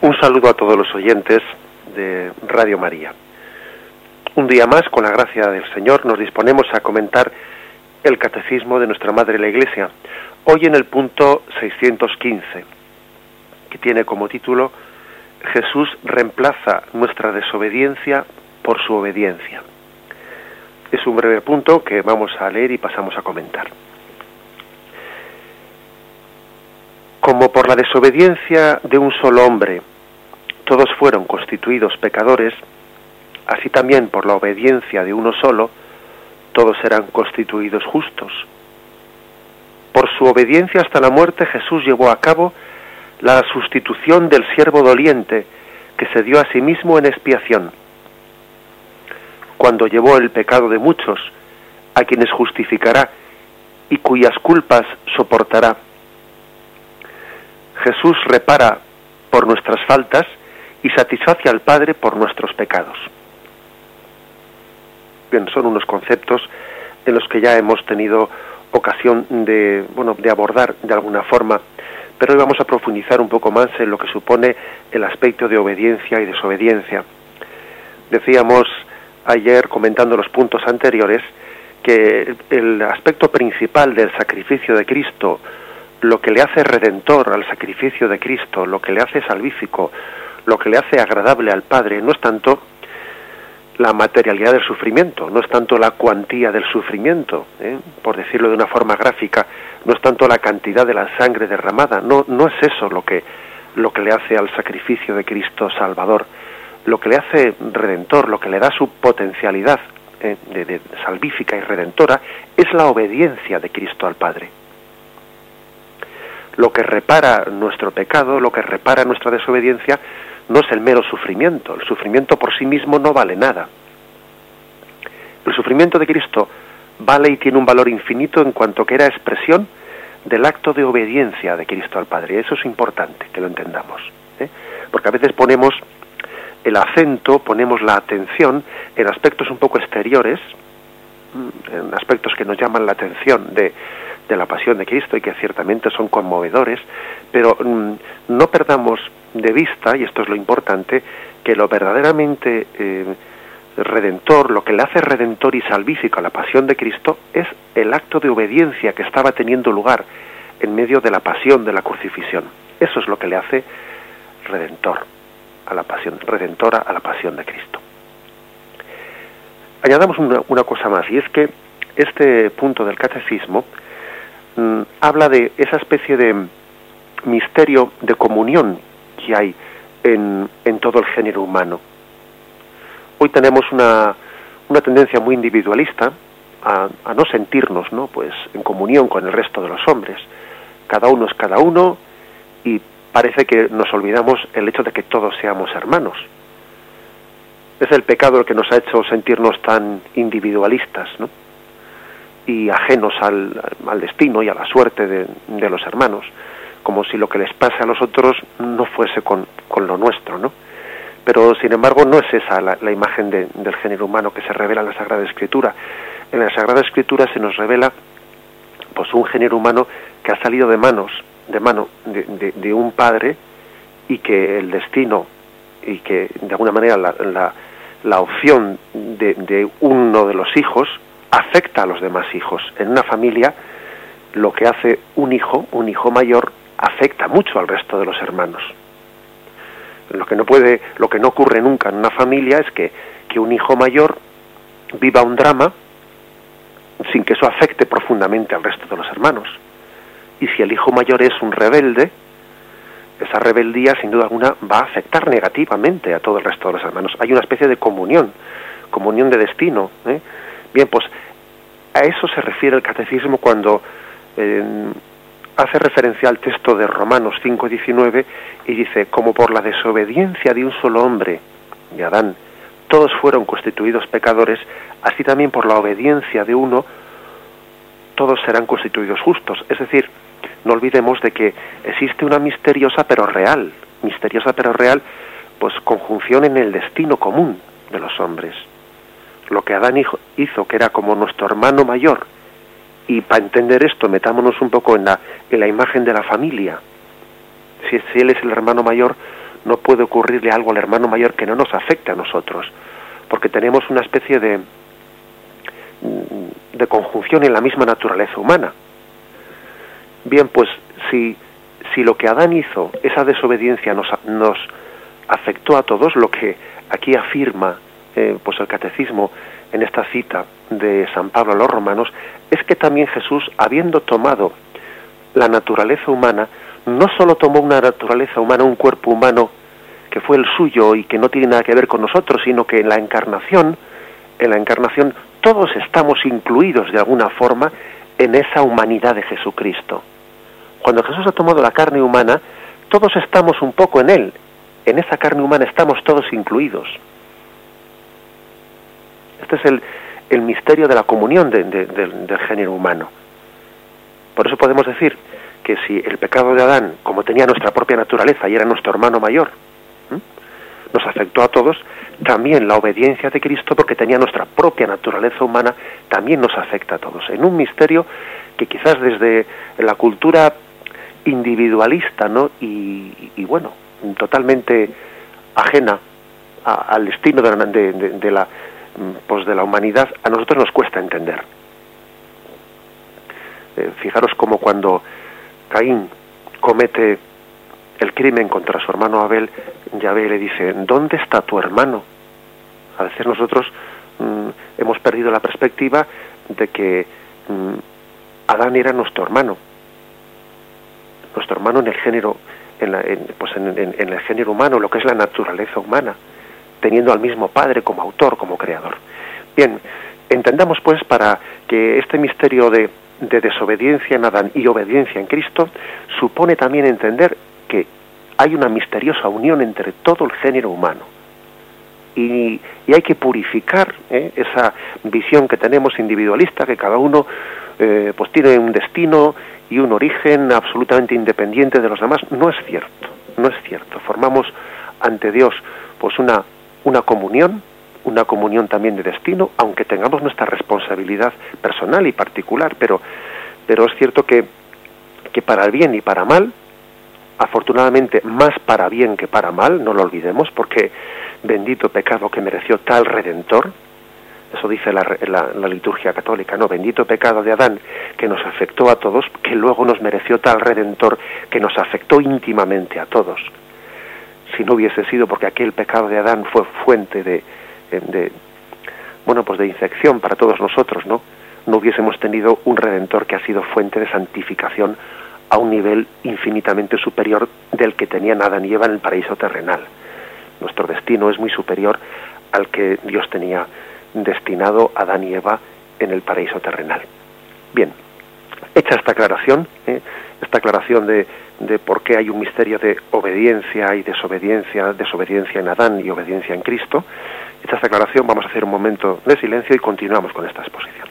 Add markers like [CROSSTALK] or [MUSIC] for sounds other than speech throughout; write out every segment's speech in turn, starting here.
Un saludo a todos los oyentes de Radio María. Un día más, con la gracia del Señor, nos disponemos a comentar el catecismo de nuestra Madre la Iglesia, hoy en el punto 615, que tiene como título Jesús reemplaza nuestra desobediencia por su obediencia. Es un breve punto que vamos a leer y pasamos a comentar. Como por la desobediencia de un solo hombre todos fueron constituidos pecadores, así también por la obediencia de uno solo, todos serán constituidos justos. Por su obediencia hasta la muerte Jesús llevó a cabo la sustitución del siervo doliente que se dio a sí mismo en expiación. Cuando llevó el pecado de muchos, a quienes justificará y cuyas culpas soportará. Jesús repara por nuestras faltas y satisface al Padre por nuestros pecados. Bien, son unos conceptos en los que ya hemos tenido ocasión de, bueno, de abordar de alguna forma, pero hoy vamos a profundizar un poco más en lo que supone el aspecto de obediencia y desobediencia. Decíamos ayer, comentando los puntos anteriores, que el aspecto principal del sacrificio de Cristo, lo que le hace redentor al sacrificio de Cristo, lo que le hace salvífico, lo que le hace agradable al Padre, no es tanto la materialidad del sufrimiento, no es tanto la cuantía del sufrimiento, ¿eh? por decirlo de una forma gráfica, no es tanto la cantidad de la sangre derramada, no, no es eso lo que, lo que le hace al sacrificio de Cristo Salvador, lo que le hace redentor, lo que le da su potencialidad ¿eh? salvífica y redentora, es la obediencia de Cristo al Padre. Lo que repara nuestro pecado, lo que repara nuestra desobediencia, no es el mero sufrimiento. El sufrimiento por sí mismo no vale nada. El sufrimiento de Cristo vale y tiene un valor infinito en cuanto que era expresión del acto de obediencia de Cristo al Padre. Eso es importante que lo entendamos. ¿eh? Porque a veces ponemos el acento, ponemos la atención en aspectos un poco exteriores, en aspectos que nos llaman la atención de, de la pasión de Cristo y que ciertamente son conmovedores, pero mm, no perdamos de vista, y esto es lo importante, que lo verdaderamente eh, redentor, lo que le hace redentor y salvífico a la pasión de Cristo es el acto de obediencia que estaba teniendo lugar en medio de la pasión de la crucifixión. Eso es lo que le hace redentor a la pasión, redentora a la pasión de Cristo. Añadamos una, una cosa más, y es que este punto del catecismo mm, habla de esa especie de misterio de comunión que hay en, en todo el género humano. Hoy tenemos una, una tendencia muy individualista a, a, no sentirnos ¿no? Pues, en comunión con el resto de los hombres. Cada uno es cada uno y parece que nos olvidamos el hecho de que todos seamos hermanos. Es el pecado el que nos ha hecho sentirnos tan individualistas ¿no? Y ajenos al, destino y a la suerte de, de los hermanos como si lo que les pase a los otros no fuese con, lo nuestro, ¿no? Pero, sin embargo, no es esa la, imagen del género humano que se revela en la Sagrada Escritura. En la Sagrada Escritura se nos revela pues un género humano que ha salido de manos, de mano de, un padre y que el destino y que de alguna manera la, la opción de, de, uno de los hijos afecta a los demás hijos. En una familia lo que hace un hijo, un hijo mayor, afecta mucho al resto de los hermanos. Lo que no puede, lo que no ocurre nunca en una familia es que, que un hijo mayor viva un drama sin que eso afecte profundamente al resto de los hermanos. Y si el hijo mayor es un rebelde, esa rebeldía sin duda alguna va a afectar negativamente a todo el resto de los hermanos. Hay una especie de comunión, comunión de destino. ¿eh? Bien, pues a eso se refiere el catecismo cuando eh, hace referencia al texto de Romanos 5:19 y dice, como por la desobediencia de un solo hombre, de Adán, todos fueron constituidos pecadores, así también por la obediencia de uno, todos serán constituidos justos. Es decir, no olvidemos de que existe una misteriosa pero real, misteriosa pero real, pues conjunción en el destino común de los hombres. Lo que Adán hizo, que era como nuestro hermano mayor, y para entender esto, metámonos un poco en la, en la imagen de la familia. Si, él es el hermano mayor, no puede ocurrirle algo al hermano mayor que no nos afecte a nosotros, porque tenemos una especie de, de conjunción en la misma naturaleza humana. Bien, pues si, si lo que Adán hizo, esa desobediencia nos, nos afectó a todos, lo que aquí afirma eh, pues el catecismo en esta cita de San Pablo a los romanos, es que también Jesús, habiendo tomado la naturaleza humana, no solo tomó una naturaleza humana, un cuerpo humano que fue el suyo y que no tiene nada que ver con nosotros, sino que en la encarnación, en la encarnación todos estamos incluidos de alguna forma en esa humanidad de Jesucristo. Cuando Jesús ha tomado la carne humana, todos estamos un poco en él. En esa carne humana estamos todos incluidos. Este es el, el misterio de la comunión del género humano. Por eso podemos decir que si el pecado de Adán, como tenía nuestra propia naturaleza y era nuestro hermano mayor, nos afectó a todos, también la obediencia de Cristo, porque tenía nuestra propia naturaleza humana, también nos afecta a todos. En un misterio que quizás desde la cultura individualista, ¿no? Y, bueno, totalmente ajena al destino de la, pues de la humanidad, a nosotros nos cuesta entender. Eh, fijaros como cuando Caín comete el crimen contra su hermano Abel, Yahvé le dice, ¿dónde está tu hermano? A veces nosotros mm, hemos perdido la perspectiva de que mm, Adán era nuestro hermano, nuestro hermano en el género, en, pues en, el género humano, lo que es la naturaleza humana, teniendo al mismo Padre como autor, como creador. Bien, entendamos pues para que este misterio de, de desobediencia en Adán y obediencia en Cristo supone también entender que hay una misteriosa unión entre todo el género humano. Y, hay que purificar ¿eh? esa visión que tenemos individualista, que cada uno eh, pues tiene un destino y un origen absolutamente independiente de los demás. No es cierto, no es cierto. Formamos ante Dios pues una, una comunión, una comunión también de destino, aunque tengamos nuestra responsabilidad personal y particular, pero, pero es cierto que, que para el bien y para mal afortunadamente más para bien que para mal, no lo olvidemos, porque bendito pecado que mereció tal redentor, eso dice la, la, liturgia católica, no, bendito pecado de Adán que nos afectó a todos, que luego nos mereció tal redentor que nos afectó íntimamente a todos. Si no hubiese sido porque aquel pecado de Adán fue fuente de, bueno, pues de infección para todos nosotros, ¿no? No hubiésemos tenido un redentor que ha sido fuente de santificación a un nivel infinitamente superior del que tenían Adán y Eva en el paraíso terrenal. Nuestro destino es muy superior al que Dios tenía destinado a Adán y Eva en el paraíso terrenal. Bien, hecha esta aclaración, ¿eh? Esta aclaración de, de por qué hay un misterio de obediencia y desobediencia, desobediencia en Adán y obediencia en Cristo, esta aclaración vamos a hacer un momento de silencio y continuamos con esta exposición.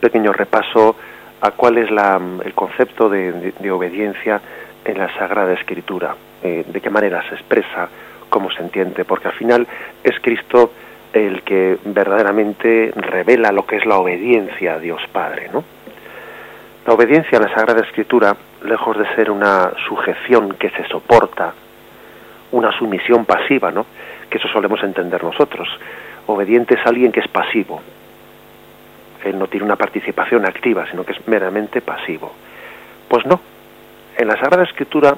Pequeño repaso a cuál es la, el concepto de, obediencia en la Sagrada Escritura, eh, de qué manera se expresa, cómo se entiende, porque al final es Cristo el que verdaderamente revela lo que es la obediencia a Dios Padre, ¿no? La obediencia a la Sagrada Escritura, lejos de ser una sujeción que se soporta, una sumisión pasiva, ¿no? Que eso solemos entender nosotros. Obediente es alguien que es pasivo. Él no tiene una participación activa, sino que es meramente pasivo. Pues no. En la Sagrada Escritura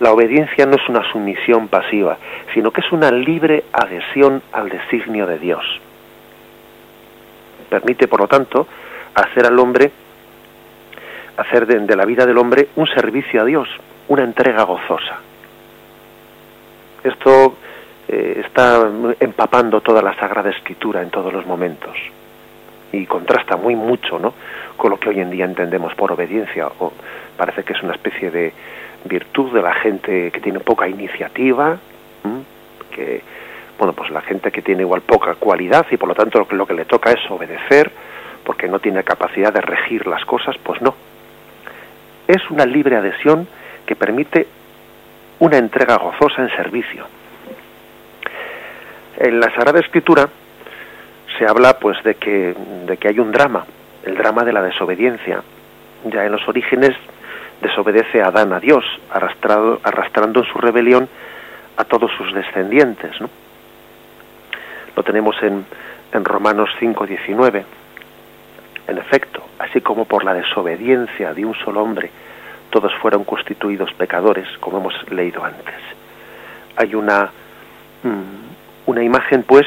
la obediencia no es una sumisión pasiva, sino que es una libre adhesión al designio de Dios. Permite, por lo tanto, hacer al hombre, hacer de, la vida del hombre un servicio a Dios, una entrega gozosa. Esto eh, está empapando toda la Sagrada Escritura en todos los momentos y contrasta muy mucho ¿no? con lo que hoy en día entendemos por obediencia, o parece que es una especie de, virtud de la gente que tiene poca iniciativa, que bueno, pues la gente que tiene igual poca cualidad y por lo tanto lo que, lo que le toca es obedecer porque no tiene capacidad de regir las cosas, pues no. Es una libre adhesión que permite una entrega gozosa en servicio. En la Sagrada Escritura se habla pues de que, de que hay un drama, el drama de la desobediencia. Ya en los orígenes desobedece a Adán a Dios, arrastrado, arrastrando en su rebelión a todos sus descendientes. ¿no? Lo tenemos en, en Romanos 5:19. En efecto, así como por la desobediencia de un solo hombre todos fueron constituidos pecadores, como hemos leído antes. Hay una, mm, una imagen, pues,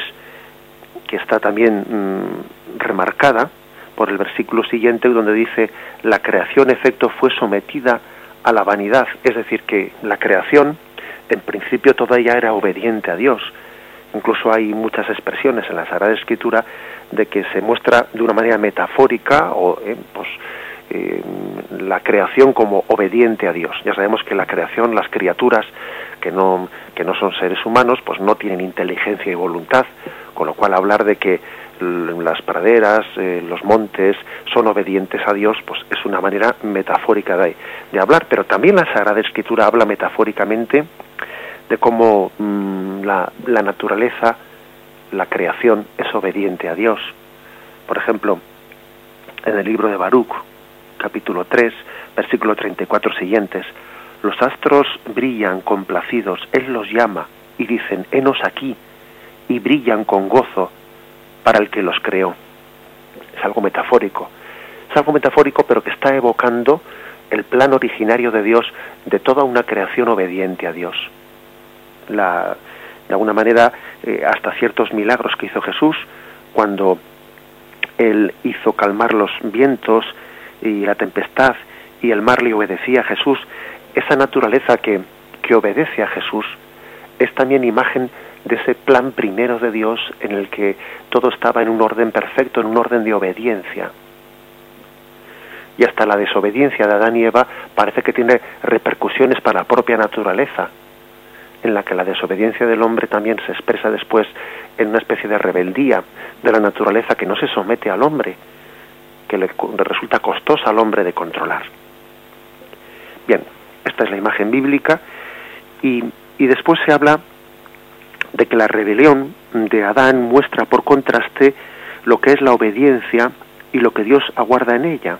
que está también mm, remarcada por el versículo siguiente donde dice la creación efecto fue sometida a la vanidad, es decir, que la creación en principio toda ella era obediente a Dios. Incluso hay muchas expresiones en la Sagrada Escritura de que se muestra de una manera metafórica o eh, pues eh, la creación como obediente a Dios. Ya sabemos que la creación, las criaturas que no que no son seres humanos, pues no tienen inteligencia y voluntad, con lo cual hablar de que las praderas, eh, los montes son obedientes a Dios, pues es una manera metafórica de, de, hablar, pero también la Sagrada Escritura habla metafóricamente de cómo mm, la, la, naturaleza, la creación es obediente a Dios. Por ejemplo, en el libro de Baruch, capítulo 3, versículo 34 siguientes, los astros brillan complacidos, Él los llama y dicen, henos aquí, y brillan con gozo para el que los creó. Es algo metafórico. Es algo metafórico, pero que está evocando el plan originario de Dios de toda una creación obediente a Dios. La, de alguna manera, eh, hasta ciertos milagros que hizo Jesús, cuando Él hizo calmar los vientos y la tempestad y el mar le obedecía a Jesús, esa naturaleza que, que obedece a Jesús es también imagen de ese plan primero de Dios en el que todo estaba en un orden perfecto, en un orden de obediencia. Y hasta la desobediencia de Adán y Eva parece que tiene repercusiones para la propia naturaleza, en la que la desobediencia del hombre también se expresa después en una especie de rebeldía de la naturaleza que no se somete al hombre, que le resulta costosa al hombre de controlar. Bien, esta es la imagen bíblica y, y después se habla de que la rebelión de Adán muestra por contraste lo que es la obediencia y lo que Dios aguarda en ella,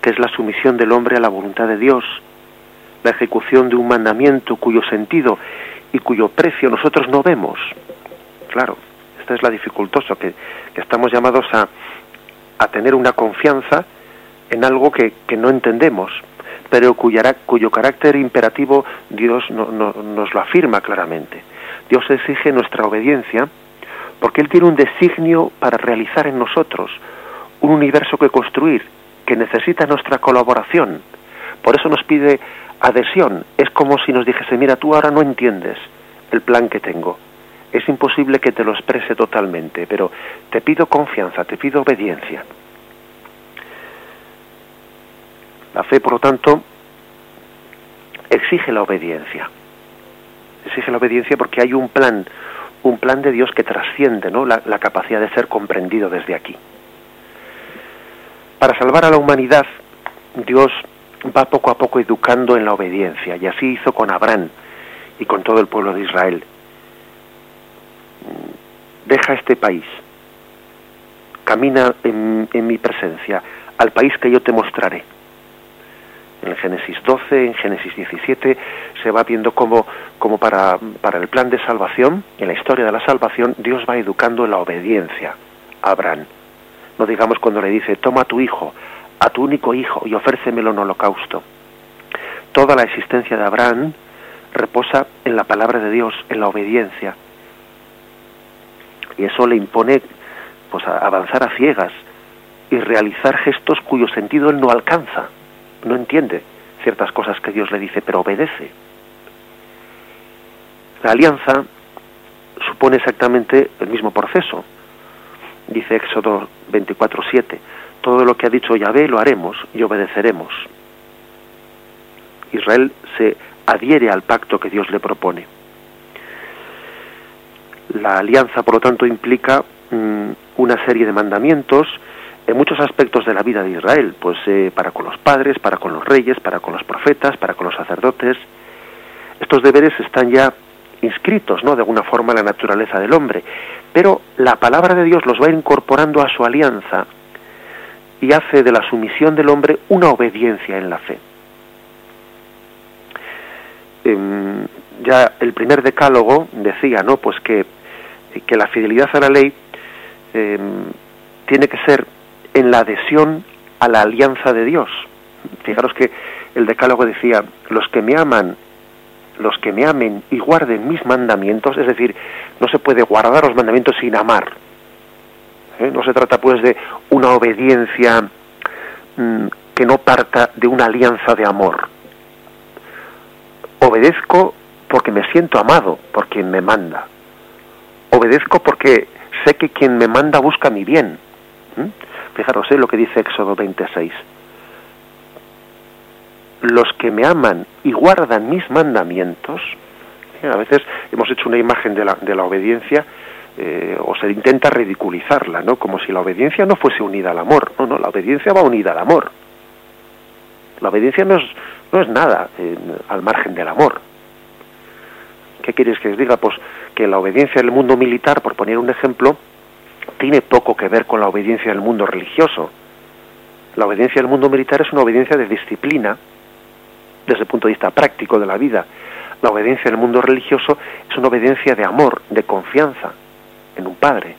que es la sumisión del hombre a la voluntad de Dios, la ejecución de un mandamiento cuyo sentido y cuyo precio nosotros no vemos. Claro, esta es la dificultosa, que, estamos llamados a, a, tener una confianza en algo que, que no entendemos, pero cuya, cuyo carácter imperativo Dios no, nos lo afirma claramente. Dios exige nuestra obediencia porque Él tiene un designio para realizar en nosotros, un universo que construir, que necesita nuestra colaboración. Por eso nos pide adhesión. Es como si nos dijese, mira, tú ahora no entiendes el plan que tengo. Es imposible que te lo exprese totalmente, pero te pido confianza, te pido obediencia. La fe, por lo tanto, exige la obediencia exige la obediencia porque hay un plan, un plan de Dios que trasciende ¿no? la, la capacidad de ser comprendido desde aquí. Para salvar a la humanidad, Dios va poco a poco educando en la obediencia, y así hizo con Abraham y con todo el pueblo de Israel. Deja este país, camina en, mi presencia al país que yo te mostraré. En Génesis 12, en Génesis 17, se va viendo cómo, cómo para, el plan de salvación, en la historia de la salvación, Dios va educando la obediencia a Abraham. No digamos cuando le dice, toma a tu hijo, a tu único hijo, y ofrécemelo en holocausto. Toda la existencia de Abraham reposa en la palabra de Dios, en la obediencia. Y eso le impone pues a avanzar a ciegas y realizar gestos cuyo sentido él no alcanza, no entiende ciertas cosas que Dios le dice, pero obedece. La alianza supone exactamente el mismo proceso. Dice Éxodo 24:7, todo lo que ha dicho Yahvé lo haremos y obedeceremos. Israel se adhiere al pacto que Dios le propone. La alianza, por lo tanto, implica mm, una serie de mandamientos en muchos aspectos de la vida de Israel, pues eh, para con los padres, para con los reyes, para con los profetas, para con los sacerdotes. Estos deberes están ya inscritos, ¿no? De alguna forma en la naturaleza del hombre, pero la palabra de Dios los va incorporando a su alianza y hace de la sumisión del hombre una obediencia en la fe. Em, ya el primer decálogo decía, ¿no? Pues que, que la fidelidad a la ley em, tiene que ser en la adhesión a la alianza de Dios. Fijaros que el decálogo decía, los que me aman, los que me amen y guarden mis mandamientos, es decir, no se puede guardar los mandamientos sin amar. ¿Eh? No se trata pues de una obediencia mm, que no parta de una alianza de amor. Obedezco porque me siento amado por quien me manda. Obedezco porque sé que quien me manda busca mi bien. Fijaros ¿eh? lo que dice Éxodo 26. Los que me aman y guardan mis mandamientos, ¿eh? a veces hemos hecho una imagen de la, obediencia eh, o se intenta ridiculizarla, ¿no? Como si la obediencia no fuese unida al amor. No, no, la obediencia va unida al amor. La obediencia no es, no es nada al margen del amor. ¿Qué quieres que os diga? Pues que la obediencia del mundo militar, por poner un ejemplo, tiene poco que ver con la obediencia del mundo religioso. La obediencia del mundo militar es una obediencia de disciplina desde el punto de vista práctico de la vida. La obediencia del mundo religioso es una obediencia de amor, de confianza en un padre.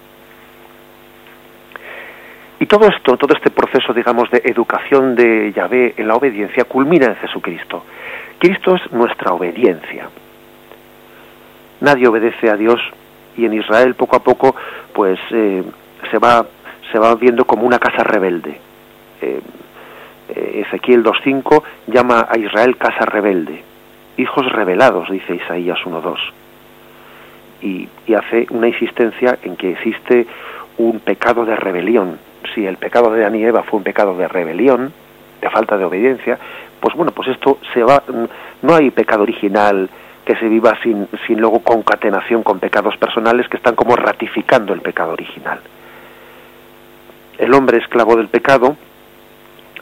Y todo esto, todo este proceso, digamos, de educación de Yahvé en la obediencia culmina en Jesucristo. Cristo es nuestra obediencia. Nadie obedece a Dios y en Israel poco a poco, pues eh, se va se va viendo como una casa rebelde. Eh, eh, Ezequiel 2.5 llama a Israel casa rebelde, hijos rebelados, dice Isaías 1.2. Y, y hace una insistencia en que existe un pecado de rebelión, si el pecado de Adán y Eva fue un pecado de rebelión, de falta de obediencia, pues bueno, pues esto se va, no hay pecado original que se viva sin, sin luego concatenación con pecados personales que están como ratificando el pecado original. El hombre esclavo del pecado,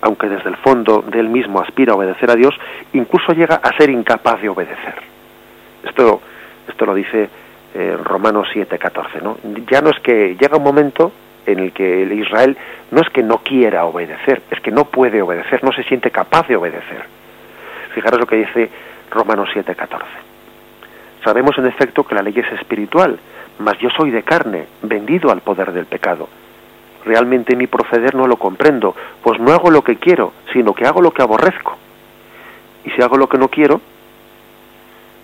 aunque desde el fondo de él mismo aspira a obedecer a Dios, incluso llega a ser incapaz de obedecer. Esto, esto lo dice eh, Romanos 7:14, ¿no? Ya no es que llega un momento en el que el Israel no es que no quiera obedecer, es que no puede obedecer, no se siente capaz de obedecer. Fijaros lo que dice Romanos 7:14. Sabemos en efecto que la ley es espiritual, mas yo soy de carne, vendido al poder del pecado. Realmente mi proceder no lo comprendo, pues no hago lo que quiero, sino que hago lo que aborrezco. Y si hago lo que no quiero,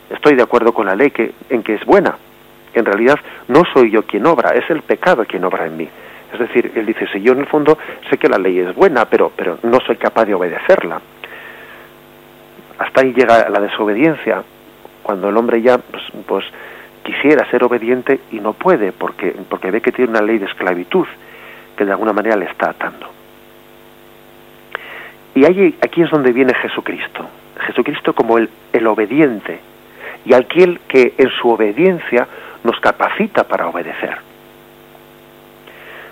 estoy de acuerdo con la ley que, en que es buena. En realidad no soy yo quien obra, es el pecado quien obra en mí. Es decir, él dice, si yo en el fondo sé que la ley es buena, pero, pero no soy capaz de obedecerla. Hasta ahí llega la desobediencia, cuando el hombre ya pues, pues, quisiera ser obediente y no puede, porque, porque ve que tiene una ley de esclavitud que de alguna manera le está atando. Y aquí es donde viene Jesucristo. Jesucristo como el, el obediente y aquel que en su obediencia nos capacita para obedecer.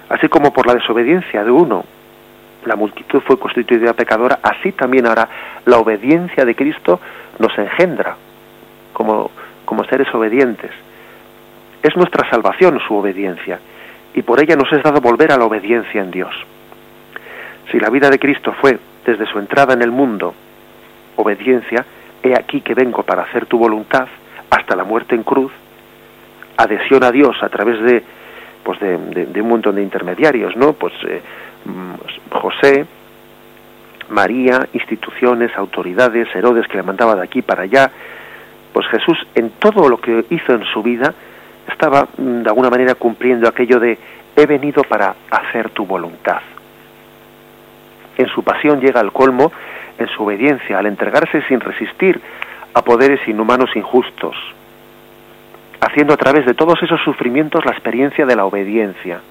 Así como por la desobediencia de uno la multitud fue constituida pecadora, así también ahora la obediencia de Cristo nos engendra como, como seres obedientes. Es nuestra salvación su obediencia y por ella nos es dado volver a la obediencia en Dios. Si la vida de Cristo fue desde su entrada en el mundo obediencia, he aquí que vengo para hacer tu voluntad hasta la muerte en cruz, adhesión a Dios a través de pues de, un montón de intermediarios, ¿no? Pues eh, mm, José, María, instituciones, autoridades, Herodes que le mandaba de aquí para allá, pues Jesús en todo lo que hizo en su vida estaba mm, de alguna manera cumpliendo aquello de he venido para hacer tu voluntad. En su pasión llega al colmo en su obediencia, al entregarse sin resistir a poderes inhumanos injustos, haciendo a través de todos esos sufrimientos la experiencia de la obediencia,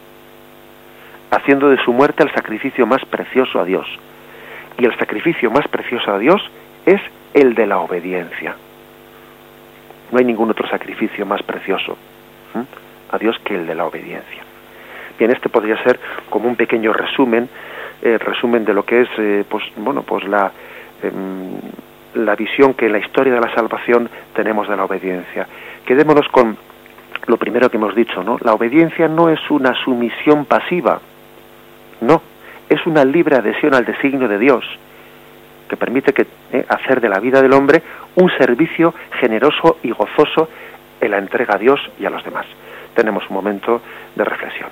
haciendo de su muerte el sacrificio más precioso a Dios. Y el sacrificio más precioso a Dios es el de la obediencia. No hay ningún otro sacrificio más precioso a Dios que el de la obediencia. Bien, este podría ser como un pequeño resumen, eh, resumen de lo que es, eh, pues, bueno, pues la, em, la visión que en la historia de la salvación tenemos de la obediencia. Quedémonos con lo primero que hemos dicho, ¿no? La obediencia no es una sumisión pasiva, no, es una libre adhesión al designio de Dios, que permite eh, hacer de la vida del hombre un servicio generoso y gozoso en la entrega a Dios y a los demás. Tenemos un momento de reflexión.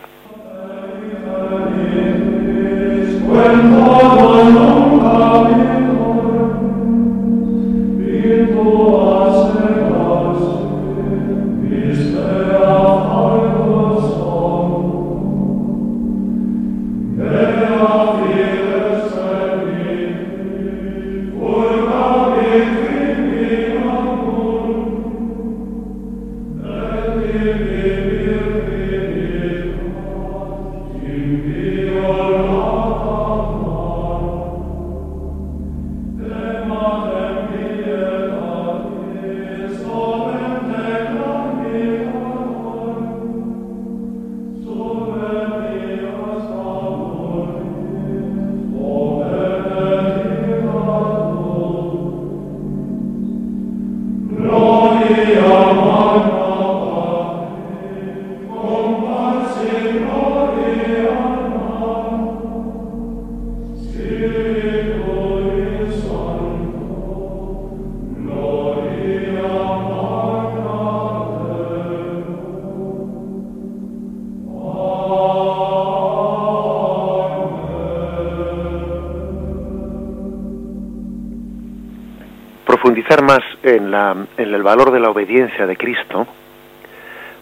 Más en, la, en el valor de la obediencia de Cristo,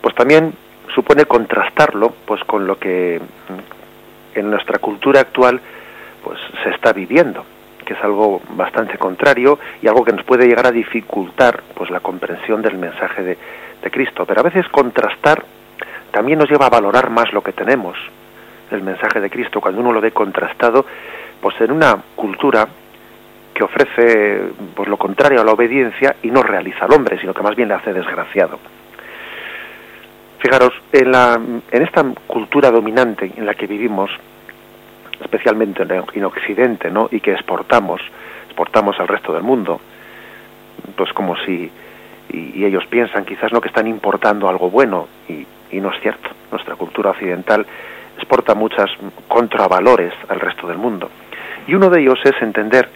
pues también supone contrastarlo pues con lo que en nuestra cultura actual pues se está viviendo que es algo bastante contrario y algo que nos puede llegar a dificultar pues la comprensión del mensaje de, de Cristo. Pero a veces contrastar también nos lleva a valorar más lo que tenemos el mensaje de Cristo cuando uno lo ve contrastado pues en una cultura que ofrece pues lo contrario a la obediencia y no realiza al hombre, sino que más bien le hace desgraciado. Fijaros, en, la, en esta cultura dominante en la que vivimos, especialmente en Occidente, ¿no? y que exportamos, exportamos al resto del mundo, pues como si, y, ellos piensan quizás no que están importando algo bueno, y, no es cierto. Nuestra cultura occidental exporta muchas contravalores al resto del mundo. Y uno de ellos es entender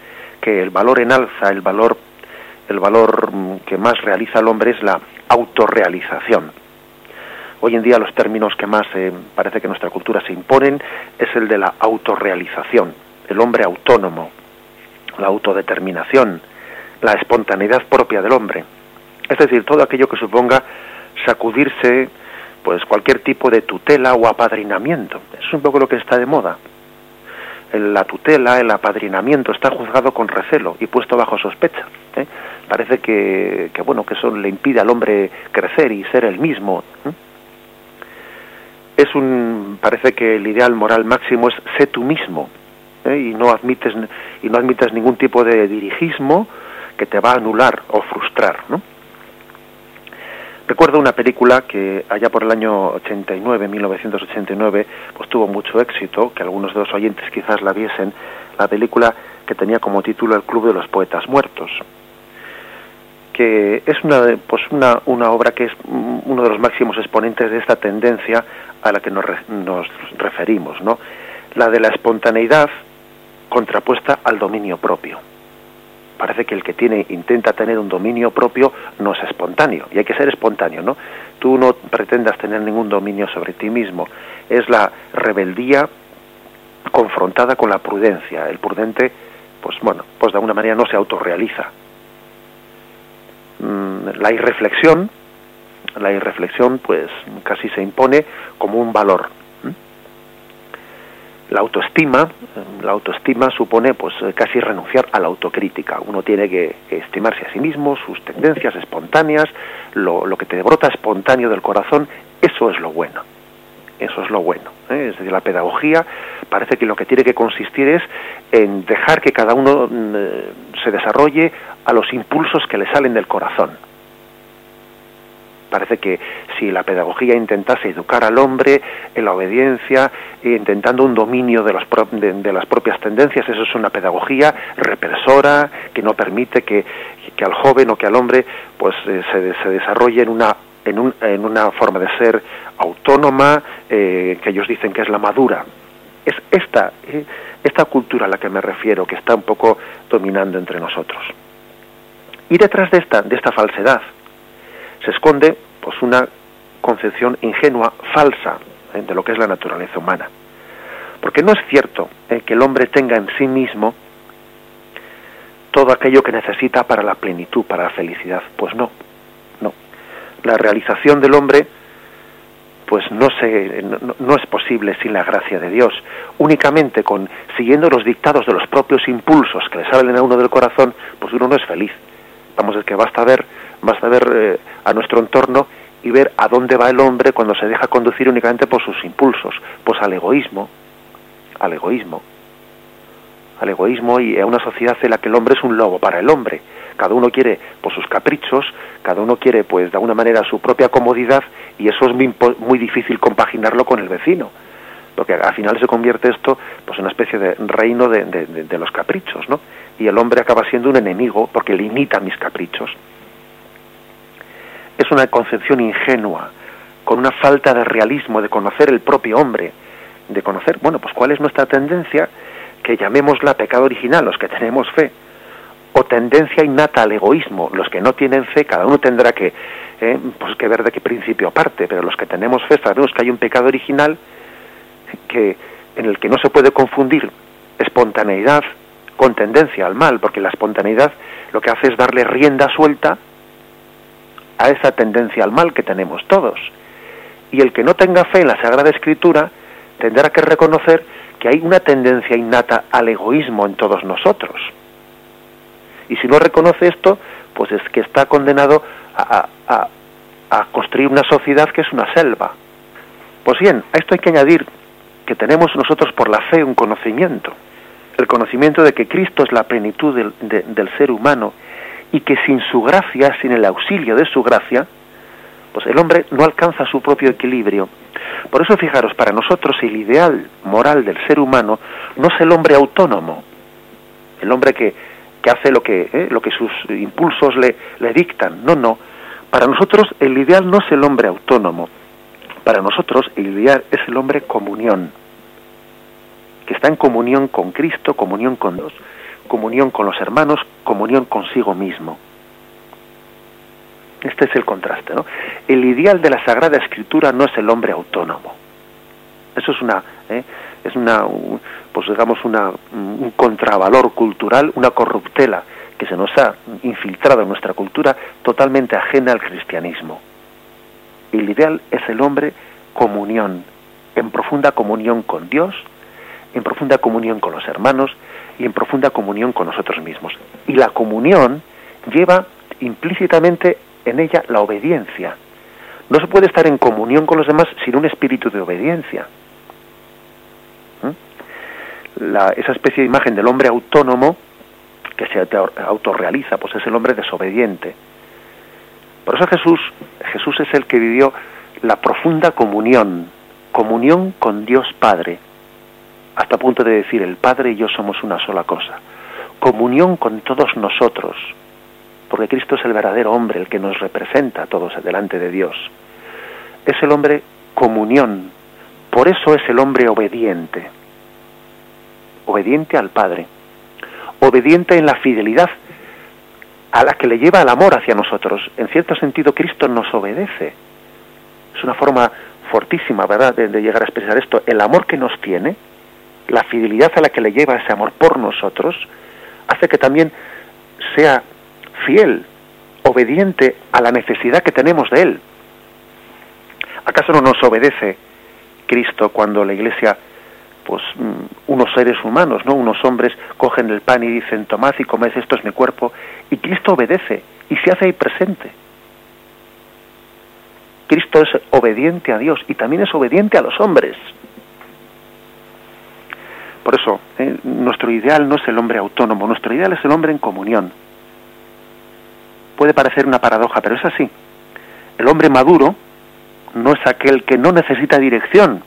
que el valor en alza, el valor, el valor mm, que más realiza el hombre es la autorrealización. Hoy en día los términos que más eh, parece que nuestra cultura se imponen es el de la autorrealización, el hombre autónomo, la autodeterminación, la espontaneidad propia del hombre. Es decir, todo aquello que suponga sacudirse pues cualquier tipo de tutela o apadrinamiento. es un poco lo que está de moda la tutela, el apadrinamiento está juzgado con recelo y puesto bajo sospecha. ¿eh? Parece que, bueno que eso le impide al hombre crecer y ser el mismo. ¿eh? Es un parece que el ideal moral máximo es sé tú mismo ¿eh? y no admites y no admites ningún tipo de dirigismo que te va a anular o frustrar, ¿no? Recuerdo una película que allá por el año 89, 1989, pues tuvo mucho éxito, que algunos de los oyentes quizás la viesen, la película que tenía como título El Club de los Poetas Muertos, que es una, pues una, una obra que es uno de los máximos exponentes de esta tendencia a la que nos, nos referimos, ¿no? La de la espontaneidad contrapuesta al dominio propio parece que el que tiene intenta tener un dominio propio no es espontáneo y hay que ser espontáneo no tú no pretendas tener ningún dominio sobre ti mismo. Es la rebeldía confrontada con la prudencia. El prudente pues bueno pues de alguna manera no se autorrealiza. Mm, la irreflexión la irreflexión pues casi se impone como un valor la autoestima, la autoestima supone pues eh, casi renunciar a la autocrítica. Uno tiene que estimarse a sí mismo, sus tendencias espontáneas, lo, que te brota espontáneo del corazón, eso es lo bueno. Eso es lo bueno. ¿eh? Es decir, la pedagogía parece que lo que tiene que consistir es en dejar que cada uno mm, eh, se desarrolle a los impulsos que le salen del corazón Parece que si la pedagogía intentase educar al hombre en la obediencia, intentando un dominio de, las propias tendencias, eso es una pedagogía represora que no permite que, al joven o que al hombre pues eh, se, desarrolle en una en, una forma de ser autónoma eh, que ellos dicen que es la madura. Es esta, eh, esta cultura a la que me refiero que está un poco dominando entre nosotros. Y detrás de esta, de esta falsedad, se esconde pues una concepción ingenua, falsa, eh, de lo que es la naturaleza humana. Porque no es cierto eh, que el hombre tenga en sí mismo todo aquello que necesita para la plenitud, para la felicidad. Pues no, no. La realización del hombre pues no, se, no, es posible sin la gracia de Dios. Únicamente con siguiendo los dictados de los propios impulsos que le salen a uno del corazón, pues uno no es feliz. Vamos, es que basta ver basta ver eh, a nuestro entorno y ver a dónde va el hombre cuando se deja conducir únicamente por sus impulsos, pues al egoísmo, al egoísmo, al egoísmo y a una sociedad en la que el hombre es un lobo para el hombre. Cada uno quiere por sus caprichos, cada uno quiere pues de alguna manera su propia comodidad y eso es muy, difícil compaginarlo con el vecino, porque al final se convierte esto pues en una especie de reino de, de los caprichos, ¿no? Y el hombre acaba siendo un enemigo porque limita mis caprichos. Es una concepción ingenua, con una falta de realismo, de conocer el propio hombre, de conocer, bueno, pues cuál es nuestra tendencia, que llamémosla pecado original, los que tenemos fe, o tendencia innata al egoísmo, los que no tienen fe, cada uno tendrá que, eh, pues que ver de qué principio parte, pero los que tenemos fe sabemos que hay un pecado original que, en el que no se puede confundir espontaneidad con tendencia al mal, porque la espontaneidad lo que hace es darle rienda suelta a esa tendencia al mal que tenemos todos. Y el que no tenga fe en la Sagrada Escritura tendrá que reconocer que hay una tendencia innata al egoísmo en todos nosotros. Y si no reconoce esto, pues es que está condenado a, a, a construir una sociedad que es una selva. Pues bien, a esto hay que añadir que tenemos nosotros por la fe un conocimiento, el conocimiento de que Cristo es la plenitud del, del ser humano y que sin su gracia, sin el auxilio de su gracia, pues el hombre no alcanza su propio equilibrio. Por eso fijaros, para nosotros el ideal moral del ser humano no es el hombre autónomo, el hombre que, que hace lo que, eh, lo que sus impulsos le, le dictan. No, no. Para nosotros el ideal no es el hombre autónomo. Para nosotros el ideal es el hombre comunión, que está en comunión con Cristo, comunión con Dios comunión con los hermanos, comunión consigo mismo. Este es el contraste, ¿no? El ideal de la Sagrada Escritura no es el hombre autónomo. Eso es una, ¿eh? es una, pues digamos una, un contravalor cultural, una corruptela que se nos ha infiltrado en nuestra cultura totalmente ajena al cristianismo. El ideal es el hombre comunión, en profunda comunión con Dios, en profunda comunión con los hermanos, y en profunda comunión con nosotros mismos. Y la comunión lleva implícitamente en ella la obediencia. No se puede estar en comunión con los demás sin un espíritu de obediencia. ¿Mm? La, esa especie de imagen del hombre autónomo que se autorrealiza, pues es el hombre desobediente. Por eso Jesús, Jesús es el que vivió la profunda comunión, comunión con Dios Padre, hasta punto de decir el Padre y yo somos una sola cosa. Comunión con todos nosotros, porque Cristo es el verdadero hombre, el que nos representa a todos delante de Dios. Es el hombre comunión, por eso es el hombre obediente, obediente al Padre, obediente en la fidelidad a la que le lleva el amor hacia nosotros. En cierto sentido, Cristo nos obedece. Es una forma fortísima, ¿verdad?, de, llegar a expresar esto. El amor que nos tiene, la fidelidad a la que le lleva ese amor por nosotros, hace que también sea fiel, obediente a la necesidad que tenemos de Él. ¿Acaso no nos obedece Cristo cuando la Iglesia, pues mm, unos seres humanos, no, unos hombres cogen el pan y dicen tomad y comed esto es mi cuerpo y Cristo obedece y se hace ahí presente. Cristo es obediente a Dios y también es obediente a los hombres. Por eso, eh, nuestro ideal no es el hombre autónomo, nuestro ideal es el hombre en comunión. Puede parecer una paradoja, pero es así. El hombre maduro no es aquel que no necesita dirección.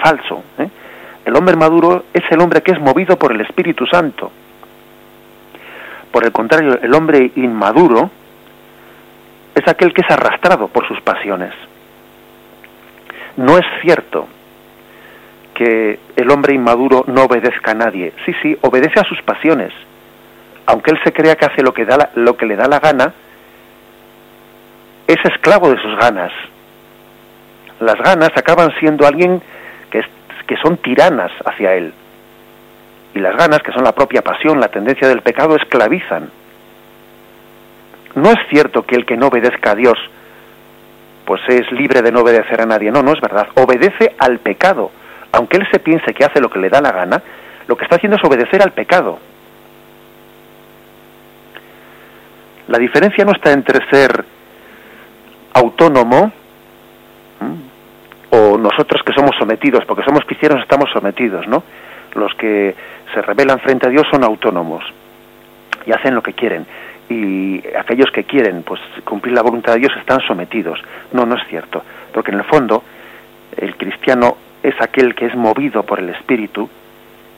Falso. ¿eh? El hombre maduro es el hombre que es movido por el Espíritu Santo. Por el contrario, el hombre inmaduro es aquel que es arrastrado por sus pasiones. No es cierto que el hombre inmaduro no obedezca a nadie. Sí, sí, obedece a sus pasiones. Aunque él se crea que hace lo que, da lo que le da la gana, es esclavo de sus ganas. Las ganas acaban siendo alguien que, que son tiranas hacia él. Y las ganas, que son la propia pasión, la tendencia del pecado, esclavizan. No es cierto que el que no obedezca a Dios, pues es libre de no obedecer a nadie. No, no es verdad. Obedece al pecado. Aunque él se piense que hace lo que le da la gana, lo que está haciendo es obedecer al pecado. La diferencia no está entre ser autónomo o nosotros que somos sometidos, porque somos cristianos estamos sometidos, ¿no? Los que se rebelan frente a Dios son autónomos y hacen lo que quieren. Y aquellos que quieren pues cumplir la voluntad de Dios están sometidos. No, no es cierto, porque en el fondo el cristiano es aquel que es movido por el Espíritu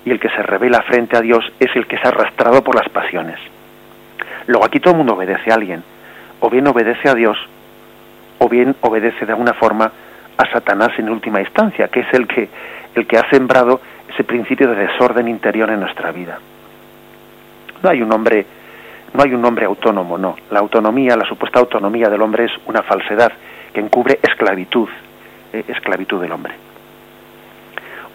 y el que se revela frente a Dios es el que es arrastrado por las pasiones. Luego aquí todo el mundo obedece a alguien, o bien obedece a Dios o bien obedece de alguna forma a Satanás en última instancia, que es el que, el que ha sembrado ese principio de desorden interior en nuestra vida. No hay un hombre, no hay un hombre autónomo, no. La autonomía, la supuesta autonomía del hombre es una falsedad que encubre esclavitud, eh, esclavitud del hombre.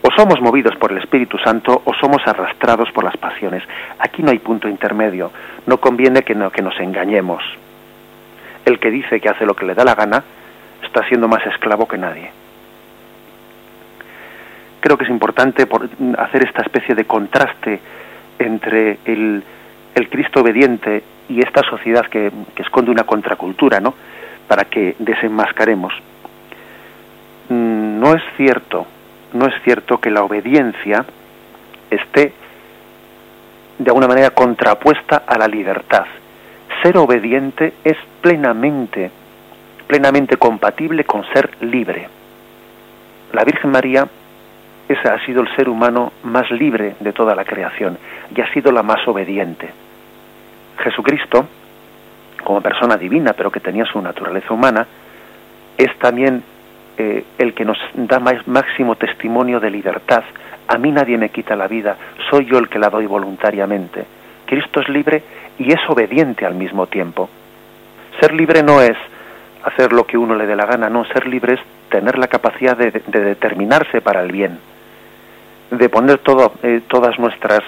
O somos movidos por el Espíritu Santo o somos arrastrados por las pasiones. Aquí no hay punto intermedio. No conviene que, no, que nos engañemos el que dice que hace lo que le da la gana está siendo más esclavo que nadie. Creo que es importante hacer esta especie de contraste entre el, Cristo obediente y esta sociedad que, que, esconde una contracultura, ¿no? Para que desenmascaremos. Mm, no es cierto, no es cierto que la obediencia esté de alguna manera contrapuesta a la libertad ser obediente es plenamente, plenamente compatible con ser libre. La Virgen María ese ha sido el ser humano más libre de toda la creación y ha sido la más obediente. Jesucristo, como persona divina, pero que tenía su naturaleza humana, es también eh, el que nos da más, máximo testimonio de libertad. A mí nadie me quita la vida, soy yo el que la doy voluntariamente. Cristo es libre y es obediente al mismo tiempo. Ser libre no es hacer lo que uno le dé la gana, no, ser libre es tener la capacidad de, determinarse para el bien, de poner todo, eh, todas nuestras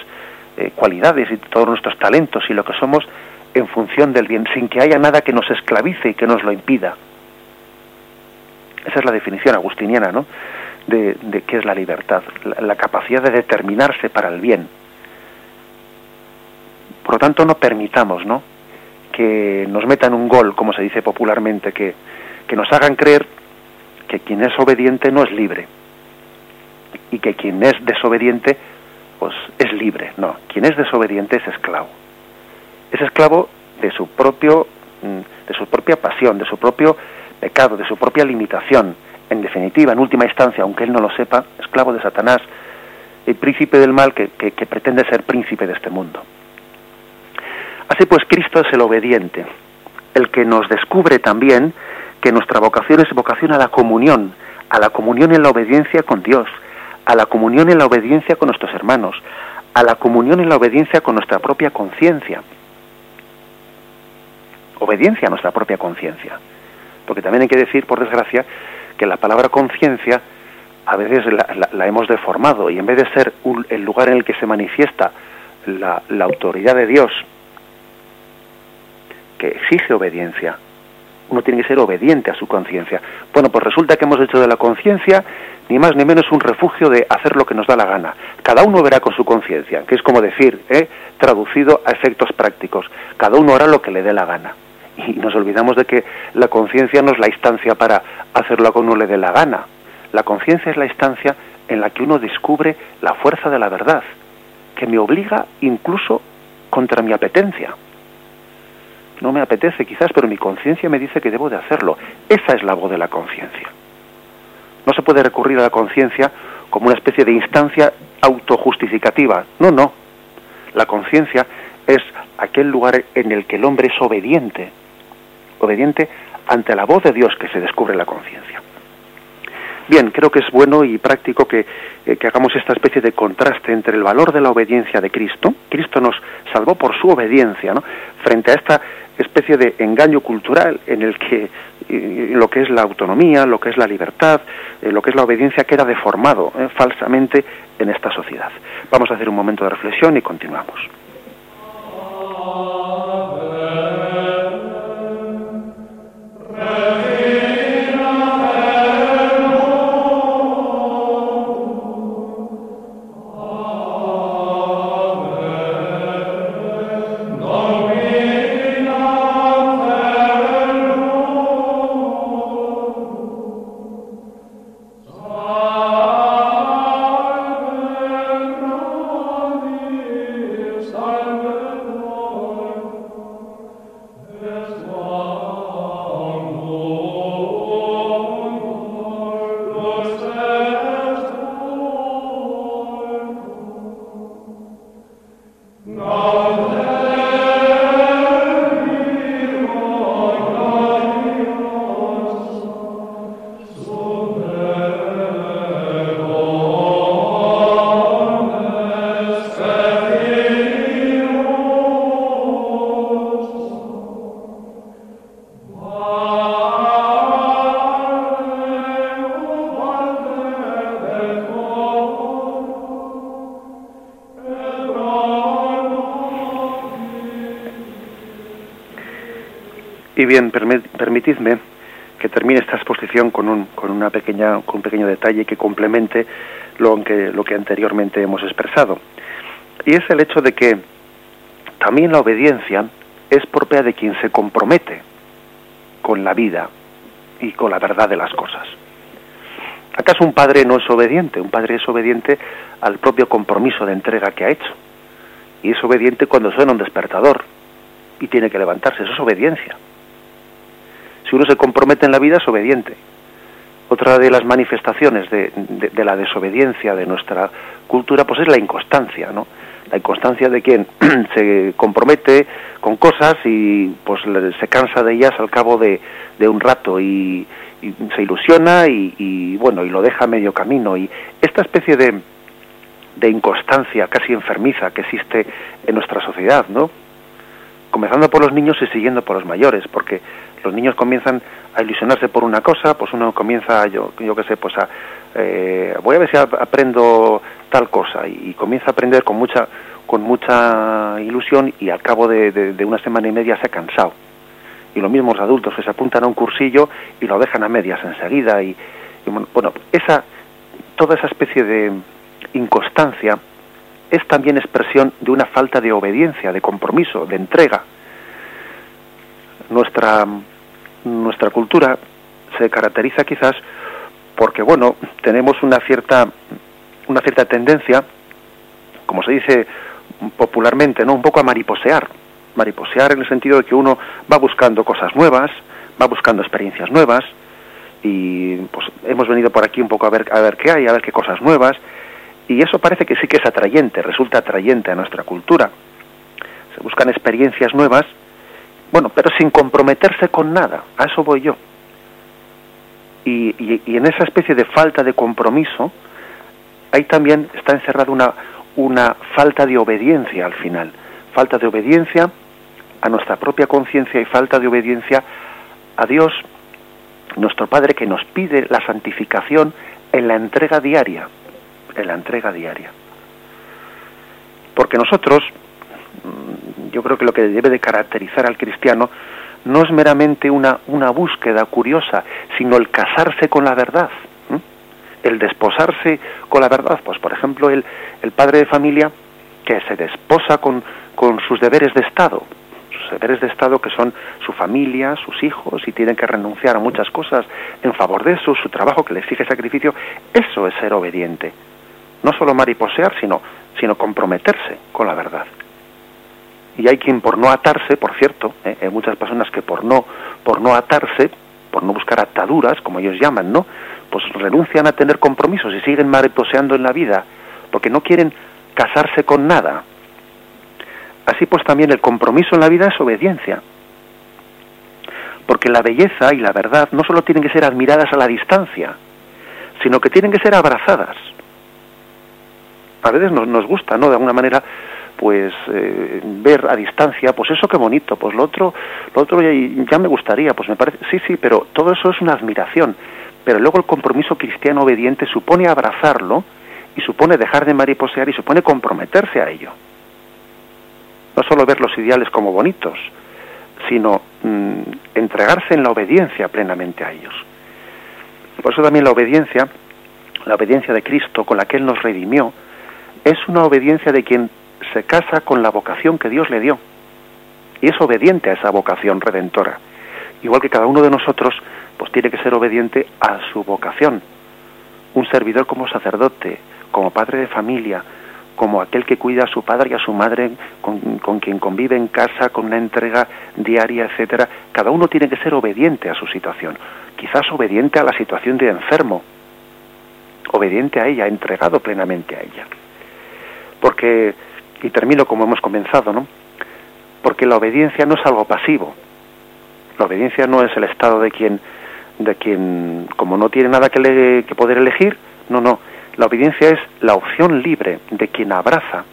eh, cualidades y todos nuestros talentos y lo que somos en función del bien, sin que haya nada que nos esclavice y que nos lo impida. Esa es la definición agustiniana, ¿no? De, qué es la libertad, la capacidad de determinarse para el bien por lo tanto, no permitamos ¿no? que nos metan un gol, como se dice popularmente, que, que nos hagan creer que quien es obediente no es libre y que quien es desobediente pues es libre. No, quien es desobediente es esclavo. Es esclavo de su propio mm, de su propia pasión, de su propio pecado, de su propia limitación. En definitiva, en última instancia, aunque él no lo sepa, esclavo de Satanás, el príncipe del mal que, pretende ser príncipe de este mundo. Así pues, Cristo es el obediente, el que nos descubre también que nuestra vocación es vocación a la comunión, a la comunión en la obediencia con Dios, a la comunión en la obediencia con nuestros hermanos, a la comunión en la obediencia con nuestra propia conciencia. Obediencia a nuestra propia conciencia. Porque también hay que decir, por desgracia, que la palabra conciencia a veces la, hemos deformado y en vez de ser el lugar en el que se manifiesta la, la autoridad de Dios, que exige obediencia, uno tiene que ser obediente a su conciencia. Bueno, pues resulta que hemos hecho de la conciencia ni más ni menos un refugio de hacer lo que nos da la gana. Cada uno verá con su conciencia, que es como decir, ¿eh? traducido a efectos prácticos, cada uno hará lo que le dé la gana. Y nos olvidamos de que la conciencia no es la instancia para hacer lo que uno le dé la gana. La conciencia es la instancia en la que uno descubre la fuerza de la verdad, que me obliga incluso contra mi apetencia no me apetece quizás, pero mi conciencia me dice que debo de hacerlo. Esa es la voz de la conciencia. No se puede recurrir a la conciencia como una especie de instancia autojustificativa. No, no. La conciencia es aquel lugar en el que el hombre es obediente, obediente ante la voz de Dios que se descubre en la conciencia. Bien, creo que es bueno y práctico que, eh, que, hagamos esta especie de contraste entre el valor de la obediencia de Cristo. Cristo nos salvó por su obediencia, ¿no? Frente a esta especie de engaño cultural en el que lo que es la autonomía, lo que es la libertad, eh, lo que es la obediencia queda deformado eh, falsamente en esta sociedad. Vamos a hacer un momento de reflexión y continuamos. Bien, que termine esta exposición con un, con una pequeña, con un pequeño detalle que complemente lo que, lo que anteriormente hemos expresado. Y es el hecho de que también la obediencia es propia de quien se compromete con la vida y con la verdad de las cosas. ¿Acaso un padre no es obediente? Un padre es obediente al propio compromiso de entrega que ha hecho. Y es obediente cuando suena un despertador y tiene que levantarse. Eso es obediencia. Si uno se compromete en la vida es obediente. Otra de las manifestaciones de, la desobediencia de nuestra cultura pues es la inconstancia, ¿no? La inconstancia de quien [CLEARS THROAT] se compromete con cosas y pues se cansa de ellas al cabo de, un rato y, se ilusiona y, bueno y lo deja a medio camino y esta especie de, de inconstancia casi enfermiza que existe en nuestra sociedad, ¿no? Comenzando por los niños y siguiendo por los mayores, porque los niños comienzan a ilusionarse por una cosa, pues uno comienza, yo, yo qué sé, pues a, eh, voy a ver si aprendo tal cosa y, comienza a aprender con mucha, con mucha ilusión y al cabo de, una semana y media se ha cansado. Y lo mismo los adultos que se apuntan a un cursillo y lo dejan a medias enseguida y, bueno, esa, toda esa especie de inconstancia es también expresión de una falta de obediencia, de compromiso, de entrega nuestra, nuestra cultura se caracteriza quizás porque, bueno, tenemos una cierta, una cierta tendencia, como se dice popularmente, ¿no? Un poco a mariposear, mariposear en el sentido de que uno va buscando cosas nuevas, va buscando experiencias nuevas y pues hemos venido por aquí un poco a ver a ver qué hay, a ver qué cosas nuevas y eso parece que sí que es atrayente, resulta atrayente a nuestra cultura. Se buscan experiencias nuevas, bueno, pero sin comprometerse con nada, a eso voy yo. Y, y, en esa especie de falta de compromiso, ahí también está encerrada una, una falta de obediencia al final, falta de obediencia a nuestra propia conciencia y falta de obediencia a Dios, nuestro Padre, que nos pide la santificación en la entrega diaria en la entrega diaria. Porque nosotros, yo creo que lo que debe de caracterizar al cristiano no es meramente una, una búsqueda curiosa, sino el casarse con la verdad, el desposarse con la verdad. Pues, por ejemplo, el, el padre de familia que se desposa con, con sus deberes de Estado, sus deberes de Estado que son su familia, sus hijos, y tienen que renunciar a muchas cosas en favor de eso, su trabajo que le exige sacrificio, eso es ser obediente no solo mariposear, sino, sino comprometerse con la verdad. Y hay quien por no atarse, por cierto, ¿eh? hay muchas personas que por no, por no atarse, por no buscar ataduras, como ellos llaman, ¿no? Pues renuncian a tener compromisos y siguen mariposeando en la vida, porque no quieren casarse con nada. Así pues también el compromiso en la vida es obediencia. Porque la belleza y la verdad no solo tienen que ser admiradas a la distancia, sino que tienen que ser abrazadas a veces nos, nos gusta, ¿no? De alguna manera, pues eh, ver a distancia, pues eso qué bonito, pues lo otro, lo otro ya, me gustaría, pues me parece, sí, sí, pero todo eso es una admiración. Pero luego el compromiso cristiano obediente supone abrazarlo y supone dejar de mariposear y supone comprometerse a ello. No solo ver los ideales como bonitos, sino mm, entregarse en la obediencia plenamente a ellos. Por eso también la obediencia, la obediencia de Cristo con la que Él nos redimió, es una obediencia de quien se casa con la vocación que Dios le dio y es obediente a esa vocación redentora. Igual que cada uno de nosotros, pues tiene que ser obediente a su vocación. Un servidor como sacerdote, como padre de familia, como aquel que cuida a su padre y a su madre, con, con, quien convive en casa, con una entrega diaria, etcétera. Cada uno tiene que ser obediente a su situación. Quizás obediente a la situación de enfermo, obediente a ella, entregado plenamente a ella porque, y termino como hemos comenzado, ¿no? Porque la obediencia no es algo pasivo. La obediencia no es el estado de quien, de quien como no tiene nada que, le, que poder elegir, no, no. La obediencia es la opción libre de quien abraza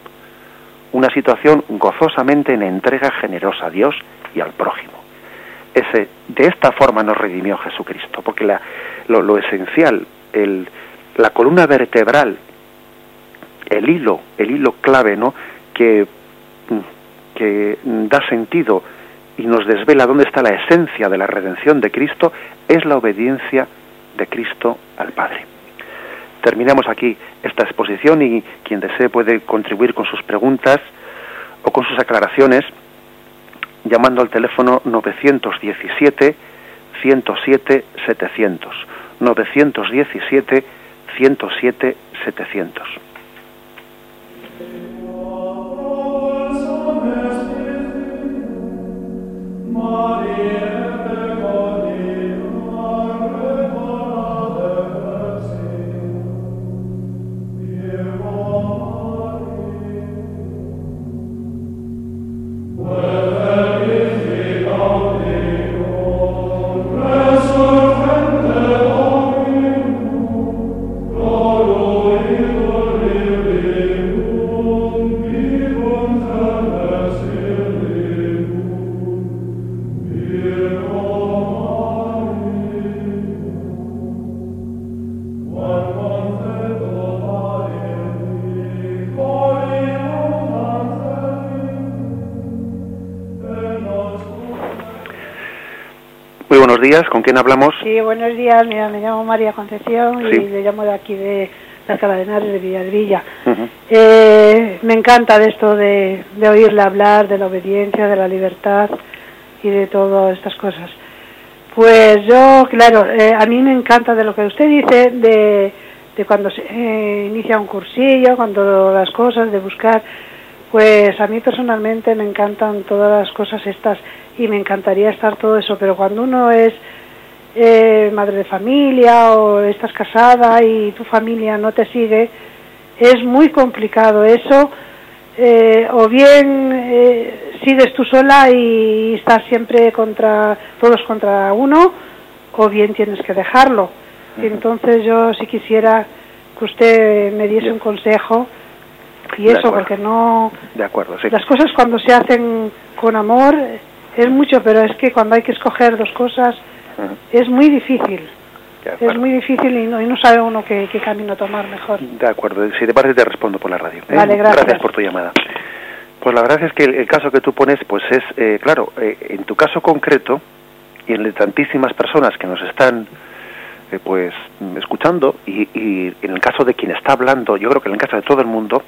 una situación gozosamente en entrega generosa a Dios y al prójimo. Ese, de esta forma nos redimió Jesucristo, porque la, lo, lo esencial, el, la columna vertebral el hilo, el hilo clave, ¿no? Que, que da sentido y nos desvela dónde está la esencia de la redención de Cristo, es la obediencia de Cristo al Padre. Terminamos aquí esta exposición y quien desee puede contribuir con sus preguntas o con sus aclaraciones llamando al teléfono 917 107 700 917 107 700 Mare días, ¿con quién hablamos? Sí, buenos días, mira, me llamo María Concepción y le llamo de aquí de las Caladenares de Villarvilla. eh, me encanta de esto de, de oírle hablar de la obediencia, de la libertad y de todas estas cosas. Pues yo, claro, eh, a mí me encanta de lo que usted dice, de, de cuando se eh, inicia un cursillo, cuando las cosas, de buscar, Pues a mí personalmente me encantan todas las cosas estas y me encantaría estar todo eso, pero cuando uno es eh, madre de familia o estás casada y tu familia no te sigue, es muy complicado eso. Eh, o bien eh, sigues tú sola y estás siempre contra todos contra uno, o bien tienes que dejarlo. Entonces yo si quisiera que usted me diese un consejo y eso porque no de acuerdo sí. las cosas cuando se hacen con amor es mucho pero es que cuando hay que escoger dos cosas es muy difícil. Es muy difícil y no, y no sabe uno qué, camino tomar mejor. De acuerdo. Si te parece te respondo por la radio ¿eh? vale gracias. Gracias por tu llamada. Pues la verdad es que el, caso que tú pones pues es eh, claro eh, en tu caso concreto y en de tantísimas personas que nos están eh, pues escuchando y, en el caso de quien está hablando, yo creo que en el caso de todo el mundo,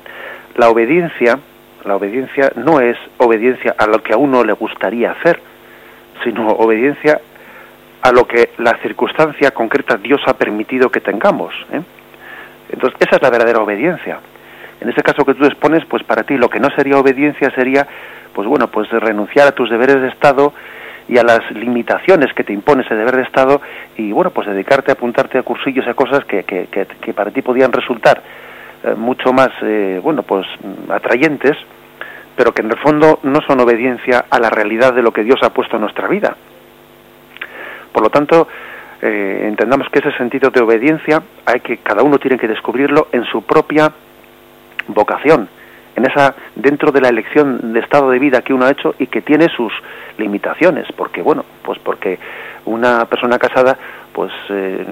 la obediencia, la obediencia no es obediencia a lo que a uno le gustaría hacer, sino obediencia a lo que la circunstancia concreta Dios ha permitido que tengamos. ¿eh? Entonces, esa es la verdadera obediencia. En ese caso que tú expones, pues para ti lo que no sería obediencia sería, pues bueno, pues renunciar a tus deberes de Estado y a las limitaciones que te impone ese deber de Estado y bueno, pues dedicarte a apuntarte a cursillos, a cosas que, que, que, para ti podían resultar eh, mucho más, eh, bueno, pues atrayentes, pero que en el fondo no son obediencia a la realidad de lo que Dios ha puesto en nuestra vida. Por lo tanto, eh, entendamos que ese sentido de obediencia hay que cada uno tiene que descubrirlo en su propia vocación, en esa dentro de la elección de estado de vida que uno ha hecho y que tiene sus limitaciones, porque bueno, pues porque una persona casada pues eh,